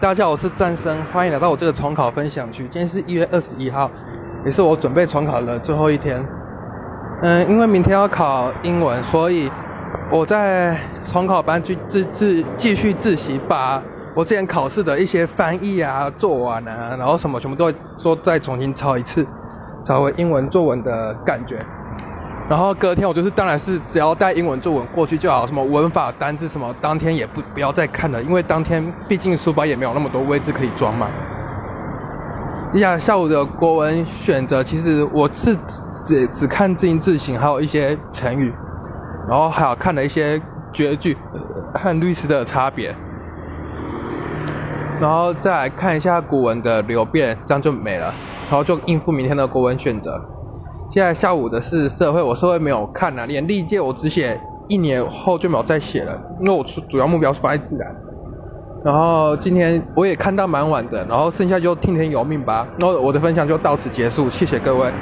大家好，我是战生，欢迎来到我这个重考分享区。今天是一月二十一号，也是我准备重考的最后一天。嗯，因为明天要考英文，所以我在重考班去自自继续自习，把我之前考试的一些翻译啊做完啊，然后什么全部都说再重新抄一次，找回英文作文的感觉。然后隔天我就是，当然是只要带英文作文过去就好，什么文法、单字什么，当天也不不要再看了，因为当天毕竟书包也没有那么多位置可以装嘛。接下来下午的国文选择，其实我是只只看字音字形，还有一些成语，然后还有看了一些绝句和律师的差别，然后再来看一下古文的流变，这样就没了，然后就应付明天的国文选择。现在下午的是社会，我社会没有看啊，连历届我只写一年后就没有再写了，因为我主要目标是放在自然。然后今天我也看到蛮晚的，然后剩下就听天由命吧。那我的分享就到此结束，谢谢各位。